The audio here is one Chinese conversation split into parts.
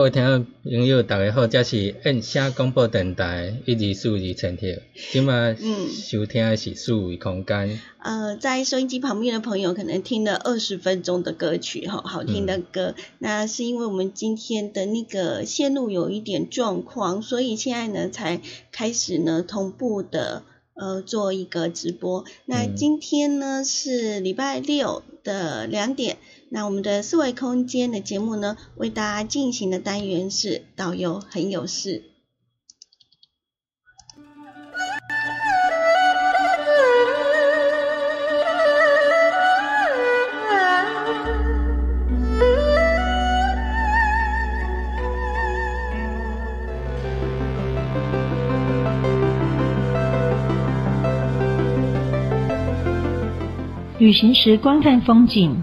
各位听众朋友，大家好，这是燕声广播电台一二四二千条，今麦收听的是数维空间。呃，在收音机旁边的朋友可能听了二十分钟的歌曲，哈，好听的歌，那是因为我们今天的那个线路有一点状况，所以现在呢才开始呢同步的呃做一个直播。那今天呢是礼拜六的两点。那我们的四维空间的节目呢，为大家进行的单元是导游很有事。旅行时观看风景。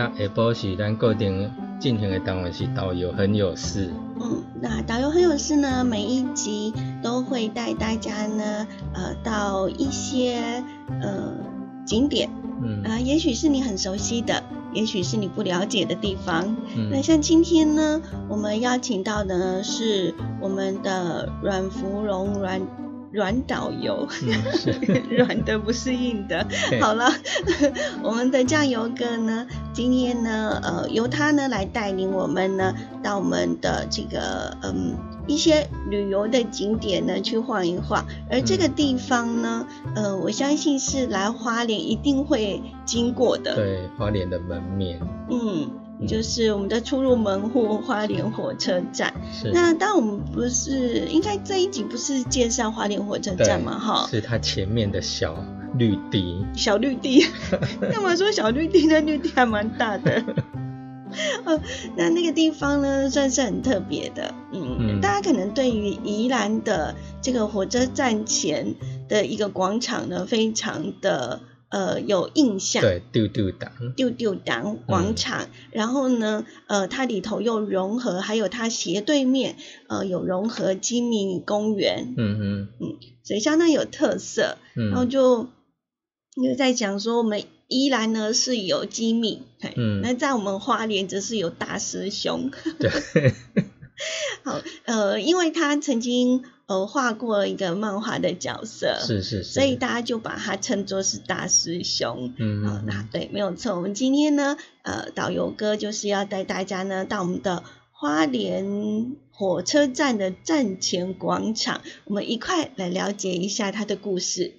下晡是咱固定进行的单位是导游很有事。嗯，那导游很有事呢，每一集都会带大家呢，呃，到一些呃景点，嗯啊，也许是你很熟悉的，也许是你不了解的地方。嗯，那像今天呢，我们邀请到的是我们的阮芙蓉阮。软导游，软的不是硬的。好了，我们的酱油哥呢，今天呢，呃，由他呢来带领我们呢，到我们的这个嗯一些旅游的景点呢去晃一晃。而这个地方呢，呃，我相信是来花莲一定会经过的。对，花莲的门面。嗯。就是我们的出入门户花莲火车站。是。那当我们不是应该这一集不是介绍花莲火车站吗？哈。是它前面的小绿地。小绿地。那么说小绿地的绿地还蛮大的。呃，那那个地方呢，算是很特别的。嗯嗯。大家可能对于宜兰的这个火车站前的一个广场呢，非常的。呃有印象。对，丢丢党，丢丢党广场。然后呢，呃，它里头又融合，还有它斜对面，呃，有融合机密公园。嗯嗯嗯，所以相当有特色。嗯，然后就又在讲说，我们依然呢是有机密，嗯，那在我们花莲则是有大师兄。对。好，呃，因为他曾经呃画过一个漫画的角色，是是是，所以大家就把他称作是大师兄。嗯，啊，那对，没有错。我们今天呢，呃，导游哥就是要带大家呢到我们的花莲火车站的站前广场，我们一块来了解一下他的故事。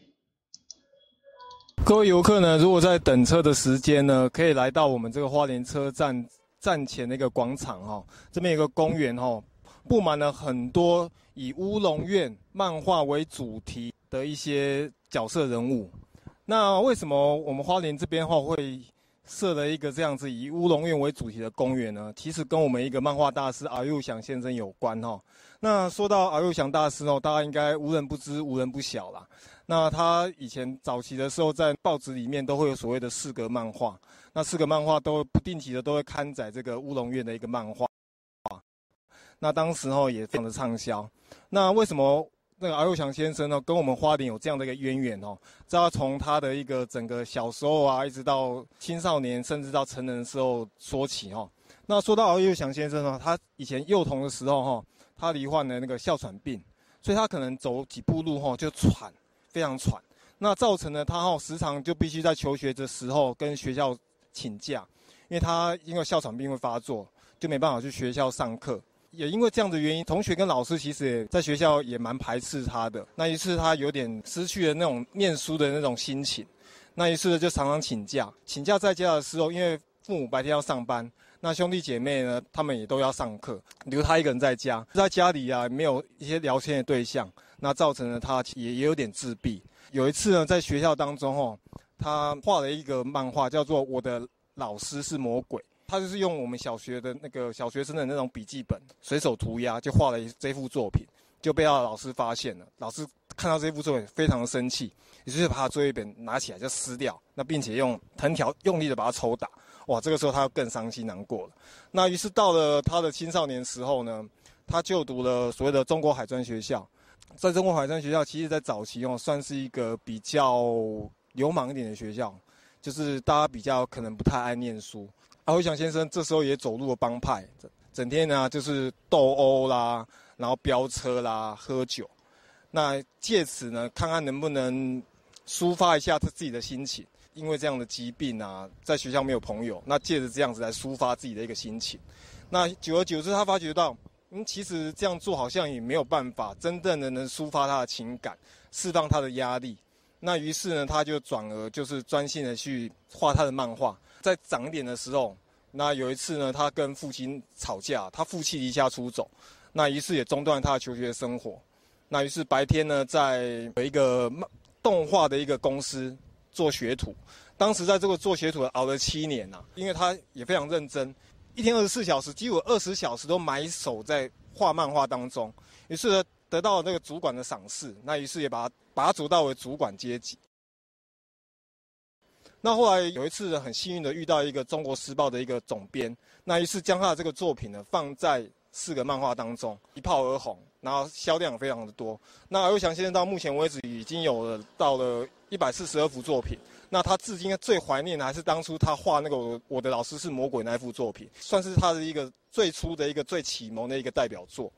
各位游客呢，如果在等车的时间呢，可以来到我们这个花莲车站。站前的一个广场哈，这边有个公园哈，布满了很多以乌龙院漫画为主题的一些角色人物。那为什么我们花莲这边话会设了一个这样子以乌龙院为主题的公园呢？其实跟我们一个漫画大师阿佑祥先生有关哈。那说到阿佑祥大师哦，大家应该无人不知、无人不晓啦。那他以前早期的时候，在报纸里面都会有所谓的四格漫画。那四个漫画都不定期的都会刊载这个乌龙院的一个漫画，那当时候也非常的畅销。那为什么那个敖幼祥先生呢，跟我们花莲有这样的一个渊源哦？这要从他的一个整个小时候啊，一直到青少年，甚至到成人的时候说起哈。那说到敖幼祥先生呢，他以前幼童的时候哈，他罹患了那个哮喘病，所以他可能走几步路哈就喘，非常喘。那造成了他哈时常就必须在求学的时候跟学校。请假，因为他因为哮喘病会发作，就没办法去学校上课。也因为这样的原因，同学跟老师其实也在学校也蛮排斥他的。那一次他有点失去了那种念书的那种心情，那一次就常常请假。请假在家的时候，因为父母白天要上班，那兄弟姐妹呢，他们也都要上课，留他一个人在家，在家里啊没有一些聊天的对象，那造成了他也也有点自闭。有一次呢，在学校当中哦。他画了一个漫画，叫做《我的老师是魔鬼》。他就是用我们小学的那个小学生的那种笔记本，随手涂鸦就画了这幅作品，就被他的老师发现了。老师看到这幅作品，非常的生气，于是把他作业本拿起来就撕掉，那并且用藤条用力的把它抽打。哇，这个时候他更伤心难过了。那于是到了他的青少年时候呢，他就读了所谓的中国海专学校。在中国海山学校，其实在早期哦，算是一个比较。流氓一点的学校，就是大家比较可能不太爱念书。阿辉祥先生这时候也走入了帮派，整天呢就是斗殴啦，然后飙车啦，喝酒。那借此呢，看看能不能抒发一下他自己的心情。因为这样的疾病啊，在学校没有朋友，那借着这样子来抒发自己的一个心情。那久而久之，他发觉到，嗯，其实这样做好像也没有办法真正的能抒发他的情感，释放他的压力。那于是呢，他就转而就是专心的去画他的漫画。在长点的时候，那有一次呢，他跟父亲吵架，他父亲离家出走，那于是也中断他的求学生活。那于是白天呢，在有一个漫动画的一个公司做学徒。当时在这个做学徒熬了七年呐，因为他也非常认真，一天二十四小时，几乎二十小时都埋首在画漫画当中。于是。得到了那个主管的赏识，那于是也把他把他主到为主管阶级。那后来有一次很幸运的遇到一个《中国时报》的一个总编，那于是将他的这个作品呢放在四个漫画当中，一炮而红，然后销量非常的多。那尤祥先生到目前为止已经有了到了一百四十二幅作品。那他至今最怀念的还是当初他画那个我我的老师是魔鬼那幅作品，算是他的一个最初的一个最启蒙的一个代表作。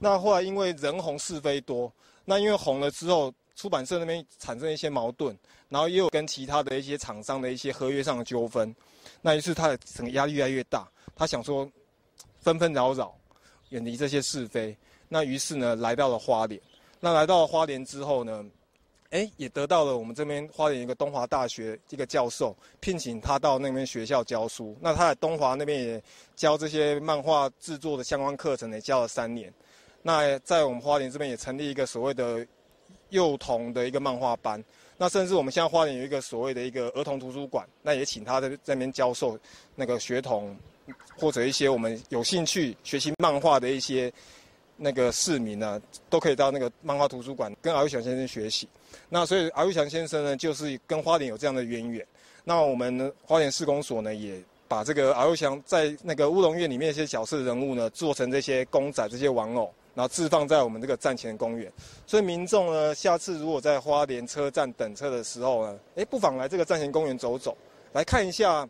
那后来因为人红是非多，那因为红了之后，出版社那边产生一些矛盾，然后也有跟其他的一些厂商的一些合约上的纠纷，那于是他的整个压力越来越大，他想说纷纷扰扰，远离这些是非，那于是呢来到了花莲，那来到了花莲之后呢，哎也得到了我们这边花莲一个东华大学一个教授聘请他到那边学校教书，那他在东华那边也教这些漫画制作的相关课程，也教了三年。那在我们花莲这边也成立一个所谓的幼童的一个漫画班，那甚至我们现在花莲有一个所谓的一个儿童图书馆，那也请他在那边教授那个学童或者一些我们有兴趣学习漫画的一些那个市民呢，都可以到那个漫画图书馆跟敖玉祥先生学习。那所以敖玉祥先生呢，就是跟花莲有这样的渊源。那我们花莲市公所呢，也把这个敖玉祥在那个乌龙院里面一些角色人物呢，做成这些公仔、这些玩偶，然后置放在我们这个站前公园。所以民众呢，下次如果在花莲车站等车的时候呢，哎，不妨来这个站前公园走走，来看一下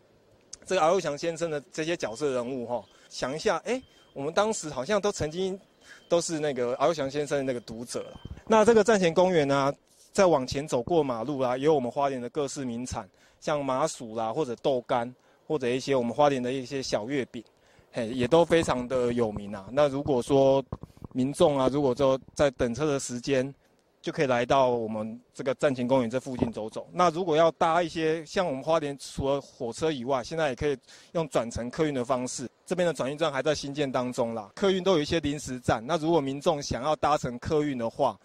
这个敖玉祥先生的这些角色人物哈，想一下，哎，我们当时好像都曾经。都是那个敖翔先生的那个读者了。那这个站前公园呢，再往前走过马路啦，有我们花莲的各式名产，像麻薯啦，或者豆干，或者一些我们花莲的一些小月饼，嘿，也都非常的有名啊。那如果说民众啊，如果说在等车的时间，就可以来到我们这个站前公园这附近走走。那如果要搭一些像我们花莲除了火车以外，现在也可以用转乘客运的方式。这边的转运站还在新建当中啦，客运都有一些临时站。那如果民众想要搭乘客运的话，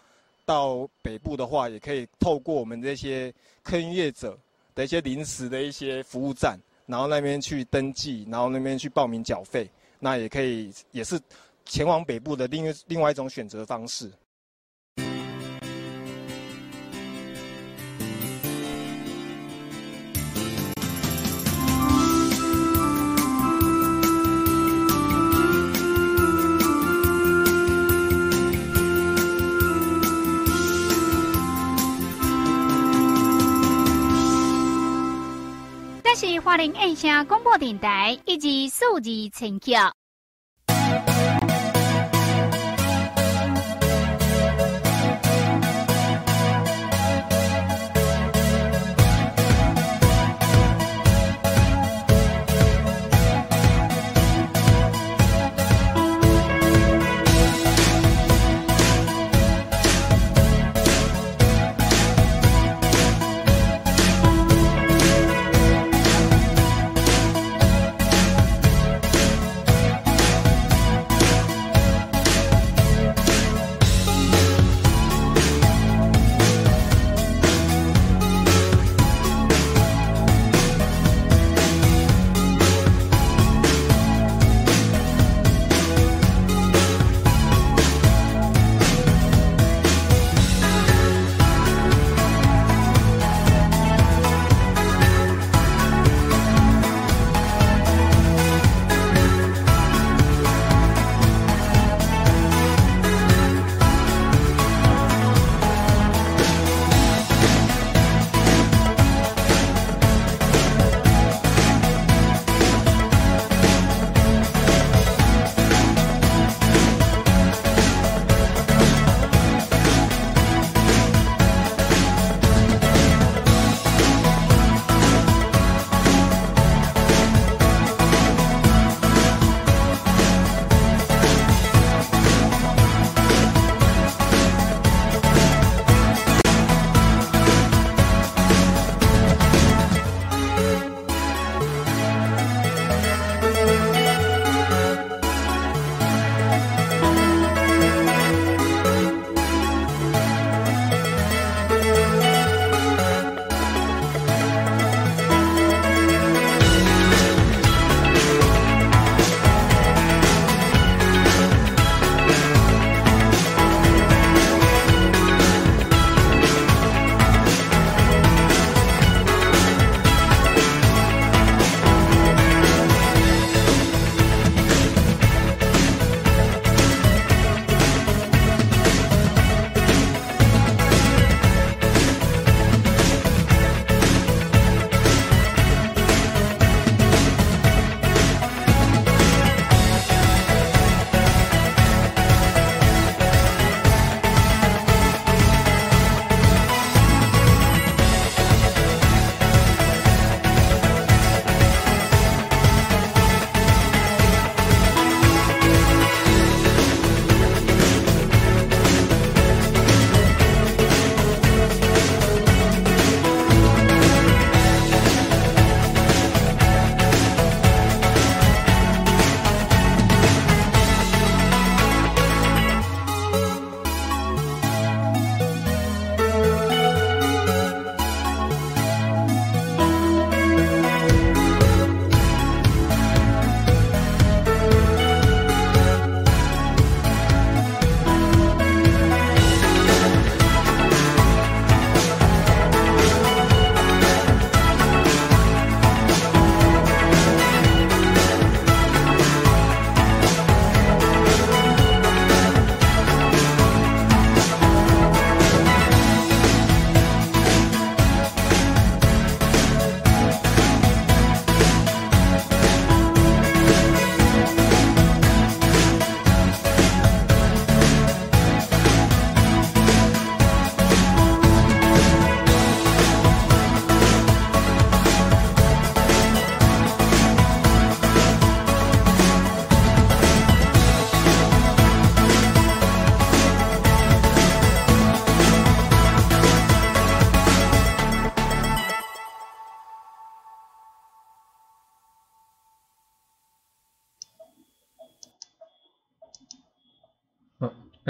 到北部的话，也可以透过我们这些客运业者的一些临时的一些服务站，然后那边去登记，然后那边去报名缴费，那也可以也是前往北部的另一另外一种选择方式。花莲县声广播电台以及数字陈桥。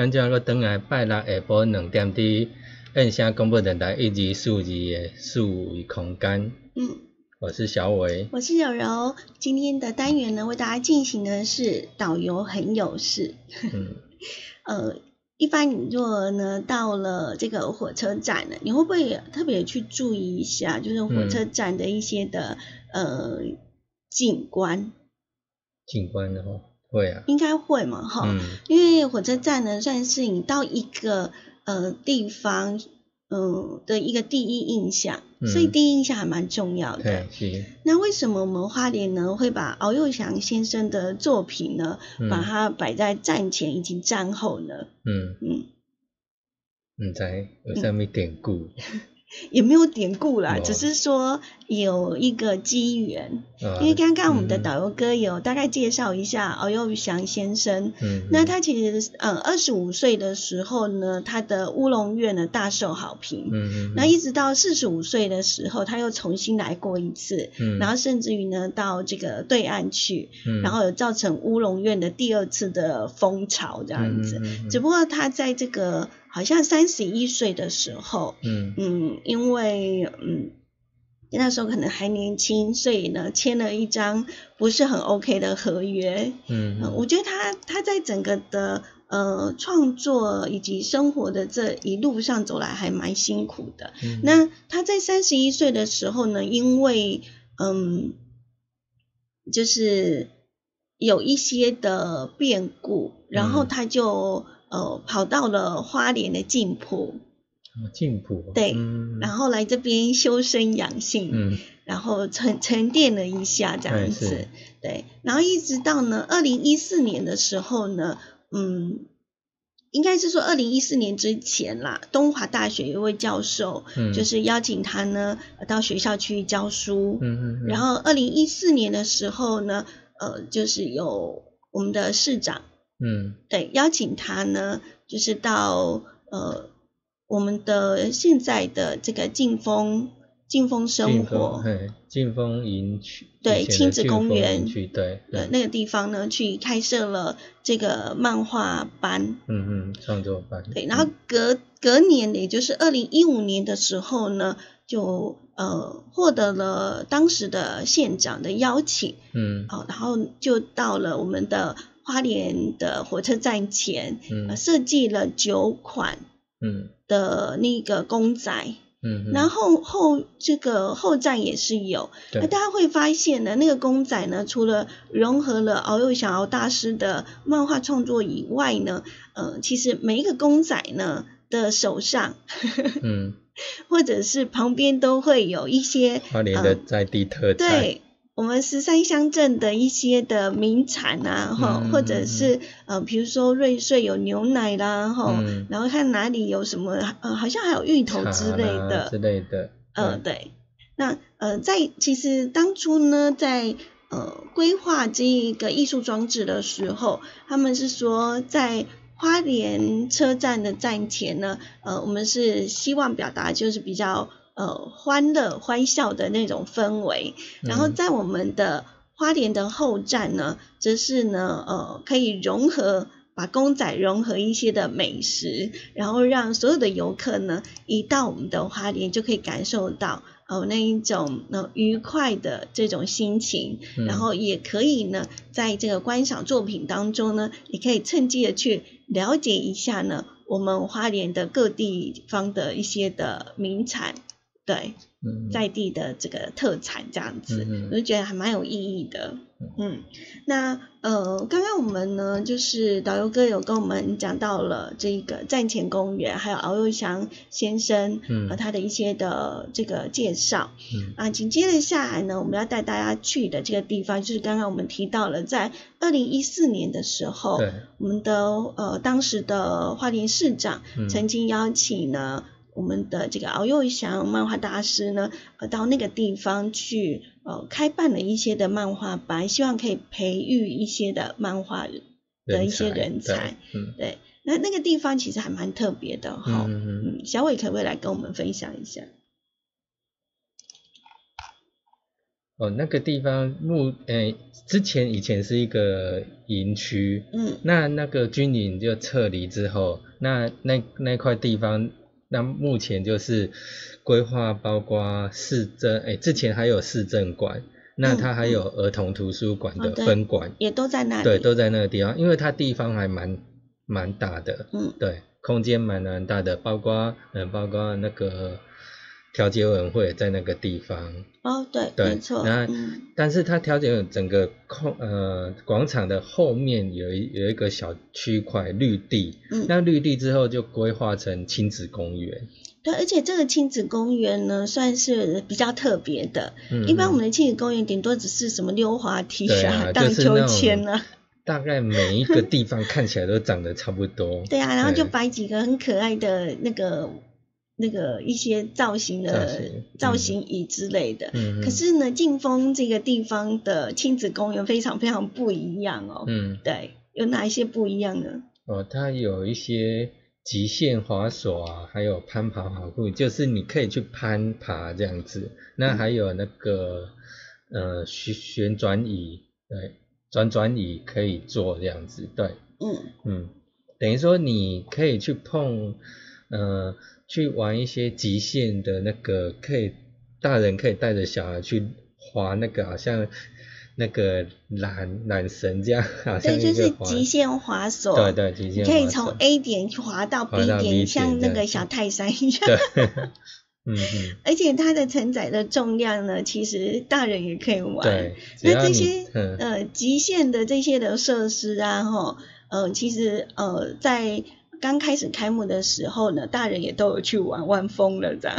咱将个等来拜六下晡两点伫印象广播电台一二四二的数维空间。嗯，我是小伟，我是柔柔。今天的单元呢，为大家进行的是导游很有事。嗯，呃，一般你若呢到了这个火车站呢，你会不会特别去注意一下，就是火车站的一些的呃景观？景观的话。会啊，应该会嘛，哈，因为火车站呢，算是你到一个呃地方，嗯的一个第一印象，所以第一印象还蛮重要的。是。那为什么我们花莲呢会把敖幼祥先生的作品呢，把它摆在站前以及站后呢？嗯嗯，唔知有啥物典故。也没有典故啦，只是说有一个机缘。因为刚刚我们的导游哥有大概介绍一下敖幼祥先生。嗯。那他其实嗯二十五岁的时候呢，他的乌龙院呢大受好评。嗯嗯。那一直到四十五岁的时候，他又重新来过一次。嗯。然后甚至于呢到这个对岸去，然后有造成乌龙院的第二次的风潮这样子。嗯只不过他在这个。好像三十一岁的时候，嗯嗯，因为嗯那时候可能还年轻，所以呢签了一张不是很 OK 的合约，嗯，我觉得他他在整个的呃创作以及生活的这一路上走来还蛮辛苦的。那他在三十一岁的时候呢，因为嗯就是有一些的变故，然后他就。呃，跑到了花莲的静浦，静浦对，然后来这边修身养性，嗯，然后沉沉淀了一下这样子，对，然后一直到呢二零一四年的时候呢，嗯，应该是说二零一四年之前啦，东华大学一位教授，嗯，就是邀请他呢到学校去教书，嗯嗯，然后二零一四年的时候呢，呃，就是有我们的市长。嗯，对，邀请他呢，就是到呃我们的现在的这个劲风劲风生活，劲风营区，对，亲子公园，对，呃那个地方呢，去开设了这个漫画班，嗯嗯，创作班，对，然后隔隔年，也就是二零一五年的时候呢，就呃获得了当时的县长的邀请，嗯，好，然后就到了我们的。花莲的火车站前，嗯，设计了九款，嗯，的那个公仔，嗯，然后后这个后站也是有，那大家会发现呢，那个公仔呢，除了融合了敖幼祥敖大师的漫画创作以外呢，呃，其实每一个公仔呢的手上，嗯，或者是旁边都会有一些花莲的在地特产。我们十三乡镇的一些的名产啊，哈，或者是呃，比如说瑞穗有牛奶啦，哈，然后看哪里有什么，呃，好像还有芋头之类的，之类的，呃，对，那呃，在其实当初呢，在呃规划这一个艺术装置的时候，他们是说在花莲车站的站前呢，呃，我们是希望表达就是比较。呃，欢乐欢笑的那种氛围，然后在我们的花莲的后站呢，则是呢，呃，可以融合把公仔融合一些的美食，然后让所有的游客呢，一到我们的花莲就可以感受到呃那一种呃愉快的这种心情，然后也可以呢，在这个观赏作品当中呢，也可以趁机的去了解一下呢，我们花莲的各地方的一些的名产。对，在地的这个特产这样子，我就觉得还蛮有意义的。嗯，那呃，刚刚我们呢，就是导游哥有跟我们讲到了这个站前公园，还有敖幼祥先生和他的一些的这个介绍。嗯，啊，紧接着下来呢，我们要带大家去的这个地方，就是刚刚我们提到了，在二零一四年的时候，我们的呃当时的花莲市长曾经邀请呢。我们的这个敖幼祥漫画大师呢，呃，到那个地方去，呃，开办了一些的漫画班，希望可以培育一些的漫画的一些人才。嗯，对。那那个地方其实还蛮特别的哈。嗯嗯。小伟可不可以来跟我们分享一下？哦，那个地方目诶，之前以前是一个营区，嗯，那那个军营就撤离之后，那那那块地方，那目前就是规划包括市政，哎，之前还有市政馆，那它还有儿童图书馆的分馆，也都在那里，对，都在那个地方，因为它地方还蛮蛮大的，嗯，对，空间蛮蛮大的，包括嗯，包括那个。调解委员会在那个地方哦，对，没错。那但是它调解整个空呃广场的后面有一有一个小区块绿地，嗯，那绿地之后就规划成亲子公园。对，而且这个亲子公园呢，算是比较特别的。嗯，一般我们的亲子公园顶多只是什么溜滑梯啊、荡秋千啊，大概每一个地方看起来都长得差不多。对啊，然后就摆几个很可爱的那个。那个一些造型的造型椅之类的，可是呢，劲风这个地方的亲子公园非常非常不一样哦。嗯，对，有哪一些不一样呢？哦，它有一些极限滑索啊，还有攀爬跑酷，就是你可以去攀爬这样子。那还有那个呃旋旋转椅，对，转转椅可以坐这样子。对，嗯嗯，等于说你可以去碰，呃。去玩一些极限的那个，可以大人可以带着小孩去滑那个，好像那个缆缆绳这样，好像对，就是极限滑索，对对，极限可以从 A 点滑到 B 点，像那个小泰山一样。嗯嗯。而且它的承载的重量呢，其实大人也可以玩。对。那这些呃极限的这些的设施啊，哈，呃，其实呃在。刚开始开幕的时候呢，大人也都有去玩，玩疯了这样，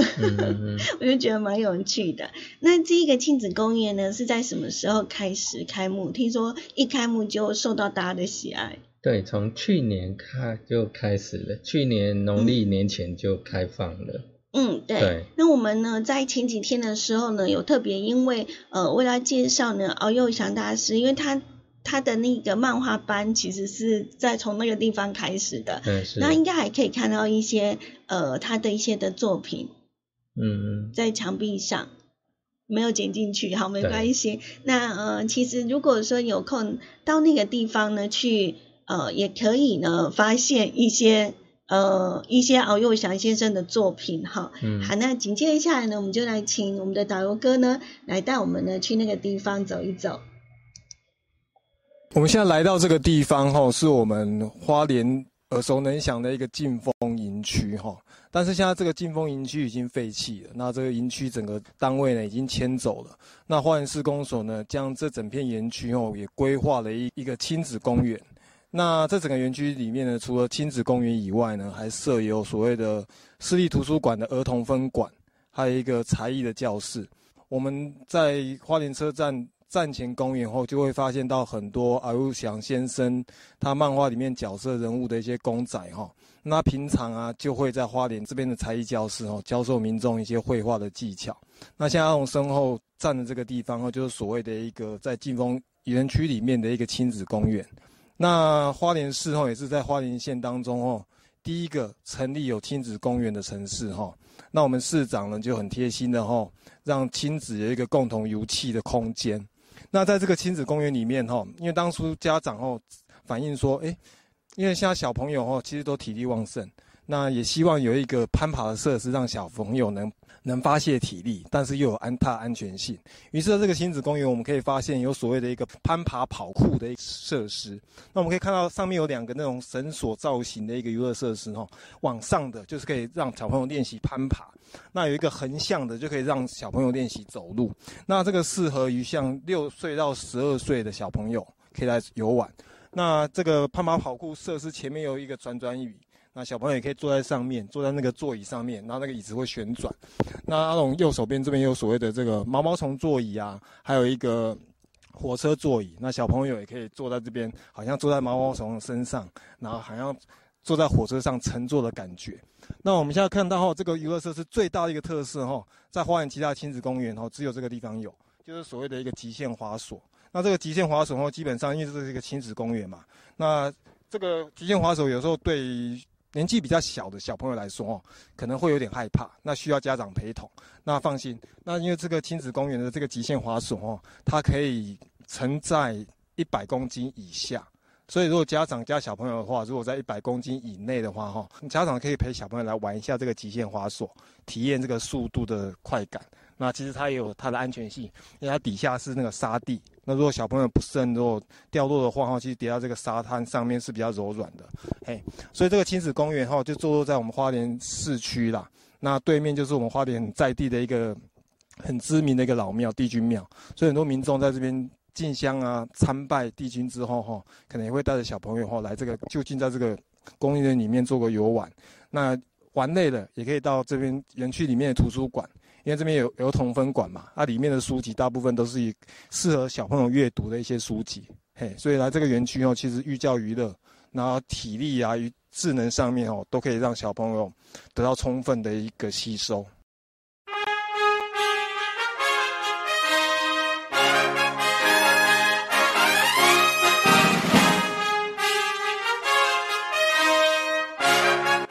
我就觉得蛮有趣的。那这个亲子公园呢，是在什么时候开始开幕？听说一开幕就受到大家的喜爱。对，从去年开就开始了，去年农历年前就开放了。嗯，对。那我们呢，在前几天的时候呢，有特别因为呃，为了介绍呢，敖幼祥大师，因为他。他的那个漫画班其实是在从那个地方开始的，那应该还可以看到一些呃他的一些的作品，嗯，在墙壁上没有剪进去，好没关系。那呃其实如果说有空到那个地方呢去呃也可以呢发现一些呃一些敖幼祥先生的作品哈，嗯，好，那紧接下来呢我们就来请我们的导游哥呢来带我们呢去那个地方走一走。我们现在来到这个地方，哈，是我们花莲耳熟能详的一个劲风营区，哈。但是现在这个劲风营区已经废弃了，那这个营区整个单位呢已经迁走了。那花莲市公所呢，将这整片园区哦也规划了一一个亲子公园。那这整个园区里面呢，除了亲子公园以外呢，还设有所谓的私立图书馆的儿童分馆，还有一个才艺的教室。我们在花莲车站。站前公园后，就会发现到很多阿如祥先生他漫画里面角色人物的一些公仔哈。那平常啊，就会在花莲这边的才艺教室哦，教授民众一些绘画的技巧。那像阿龙身后站的这个地方哦，就是所谓的一个在劲风园区里面的一个亲子公园。那花莲市哦，也是在花莲县当中哦，第一个成立有亲子公园的城市哈。那我们市长呢就很贴心的哈，让亲子有一个共同游憩的空间。那在这个亲子公园里面哈，因为当初家长哦反映说，哎，因为现在小朋友哦其实都体力旺盛，那也希望有一个攀爬的设施，让小朋友能能发泄体力，但是又有安踏安全性。于是这个亲子公园我们可以发现有所谓的一个攀爬跑酷的设施。那我们可以看到上面有两个那种绳索造型的一个娱乐设施哦，往上的就是可以让小朋友练习攀爬。那有一个横向的，就可以让小朋友练习走路。那这个适合于像六岁到十二岁的小朋友可以来游玩。那这个攀爬跑酷设施前面有一个转转椅，那小朋友也可以坐在上面，坐在那个座椅上面，然后那个椅子会旋转。那阿龙右手边这边有所谓的这个毛毛虫座椅啊，还有一个火车座椅。那小朋友也可以坐在这边，好像坐在毛毛虫身上，然后好像坐在火车上乘坐的感觉。那我们现在看到哈，这个娱乐设施最大的一个特色哈，在花园其他亲子公园哈，只有这个地方有，就是所谓的一个极限滑索。那这个极限滑索哈，基本上因为这是一个亲子公园嘛，那这个极限滑索有时候对年纪比较小的小朋友来说哦，可能会有点害怕，那需要家长陪同。那放心，那因为这个亲子公园的这个极限滑索哦，它可以承载一百公斤以下，所以如果家长加小朋友的话，如果在一百公斤以内的话哈，家长可以陪小朋友来玩一下这个极限滑索，体验这个速度的快感。那其实它也有它的安全性，因为它底下是那个沙地。那如果小朋友不慎如果掉落的话，哈，其实跌到这个沙滩上面是比较柔软的，嘿。所以这个亲子公园哈，就坐落在我们花莲市区啦。那对面就是我们花莲在地的一个很知名的一个老庙——帝君庙。所以很多民众在这边进香啊、参拜帝君之后，哈，可能也会带着小朋友哈来这个就近在这个公园里面做个游玩。那玩累了，也可以到这边园区里面的图书馆。因为这边有儿童分馆嘛，它里面的书籍大部分都是以适合小朋友阅读的一些书籍，嘿，所以来这个园区哦，其实寓教于乐，然后体力啊与智能上面哦，都可以让小朋友得到充分的一个吸收。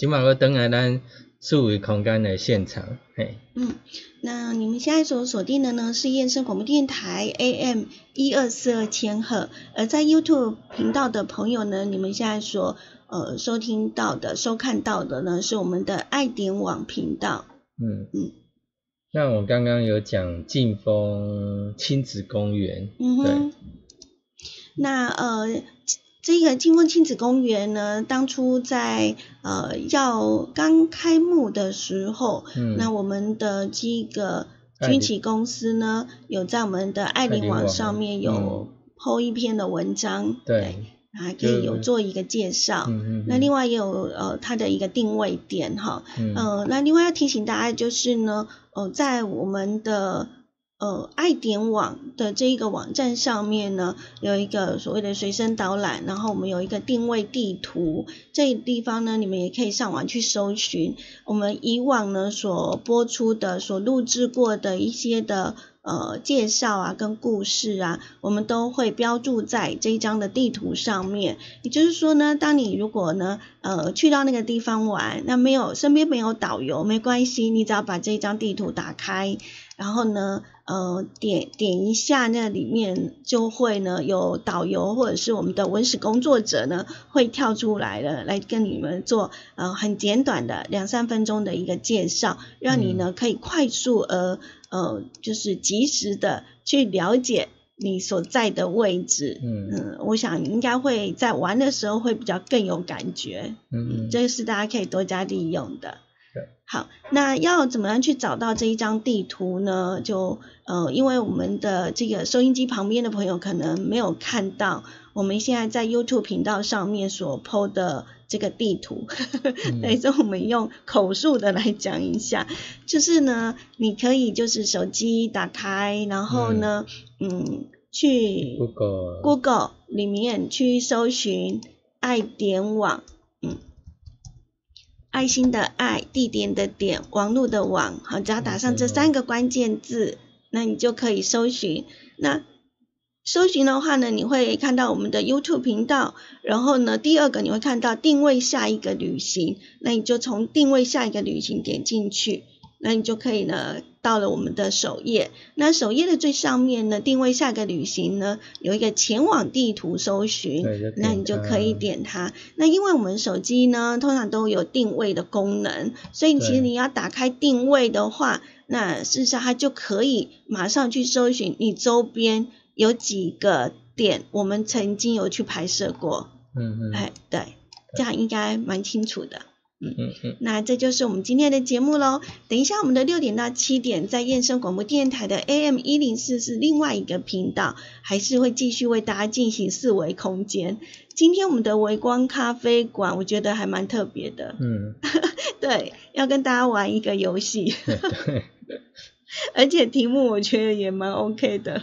哦，今晚我登来咱数位空间的现场，嘿。嗯，那你们现在所锁定的呢是燕声广播电台 AM 一二四二千赫，而在 YouTube 频道的朋友呢，你们现在所呃收听到的、收看到的呢是我们的爱点网频道。嗯嗯。那我刚刚有讲劲风亲子公园，嗯哼。那呃。这个金峰亲子公园呢，当初在呃要刚开幕的时候，嗯，那我们的这个军企公司呢，有在我们的爱林网上面有剖一篇的文章，对，还可以有做一个介绍。嗯嗯。那另外也有呃它的一个定位点哈，嗯，那另外要提醒大家就是呢，呃，在我们的。呃，爱点网的这一个网站上面呢，有一个所谓的随身导览，然后我们有一个定位地图，这地方呢，你们也可以上网去搜寻我们以往呢所播出的、所录制过的一些的呃介绍啊，跟故事啊，我们都会标注在这一张的地图上面。也就是说呢，当你如果呢呃去到那个地方玩，那没有身边没有导游没关系，你只要把这一张地图打开。然后呢，呃，点点一下，那里面就会呢有导游或者是我们的文史工作者呢会跳出来了，来跟你们做呃很简短的两三分钟的一个介绍，让你呢可以快速而呃就是及时的去了解你所在的位置。嗯嗯，我想应该会在玩的时候会比较更有感觉。嗯嗯，这个是大家可以多加利用的。好，那要怎么样去找到这一张地图呢？就呃，因为我们的这个收音机旁边的朋友可能没有看到，我们现在在 YouTube 频道上面所 PO 的这个地图，所以我们用口述的来讲一下，就是呢，你可以就是手机打开，然后呢，嗯，去 Google Google 里面去搜寻爱点网。爱心的爱，地点的点，网络的网，好，只要打上这三个关键字，那你就可以搜寻。那搜寻的话呢，你会看到我们的 YouTube 频道，然后呢，第二个你会看到定位下一个旅行，那你就从定位下一个旅行点进去。那你就可以呢，到了我们的首页。那首页的最上面呢，定位下个旅行呢，有一个前往地图搜寻，那你就可以点它。那因为我们手机呢，通常都有定位的功能，所以其实你要打开定位的话，那事实上它就可以马上去搜寻你周边有几个点，我们曾经有去拍摄过。嗯嗯。哎，对，这样应该蛮清楚的。嗯嗯嗯，那这就是我们今天的节目喽。等一下，我们的六点到七点，在燕声广播电台的 AM 一零四是另外一个频道，还是会继续为大家进行四维空间。今天我们的微光咖啡馆，我觉得还蛮特别的。嗯，对，要跟大家玩一个游戏。而且题目我觉得也蛮 OK 的，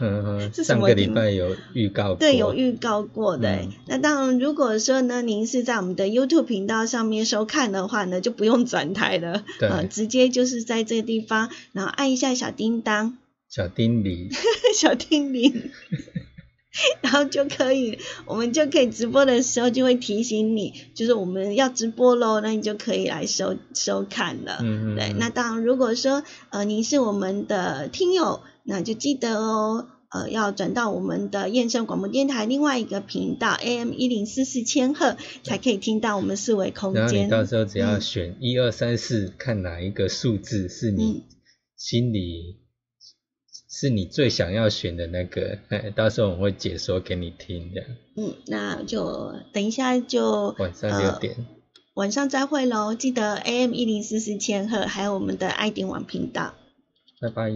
是上个礼拜有预告，对，有预告过的。那当然，如果说呢，您是在我们的 YouTube 频道上面收看的话呢，就不用转台了，对，直接就是在这个地方，然后按一下小叮当，小叮。铃，小叮铃。然后就可以，我们就可以直播的时候就会提醒你，就是我们要直播喽，那你就可以来收收看了。嗯嗯。对，那当然，如果说呃您是我们的听友，那就记得哦，呃要转到我们的燕声广播电台另外一个频道 AM 一零四四千赫，才可以听到我们四维空间。然后你到时候只要选一二三四，看哪一个数字是你心里。是你最想要选的那个，哎，到时候我会解说给你听的。嗯，那就等一下就晚上六点，晚上再会喽。记得 AM 一零四四千赫，还有我们的爱点网频道。拜拜。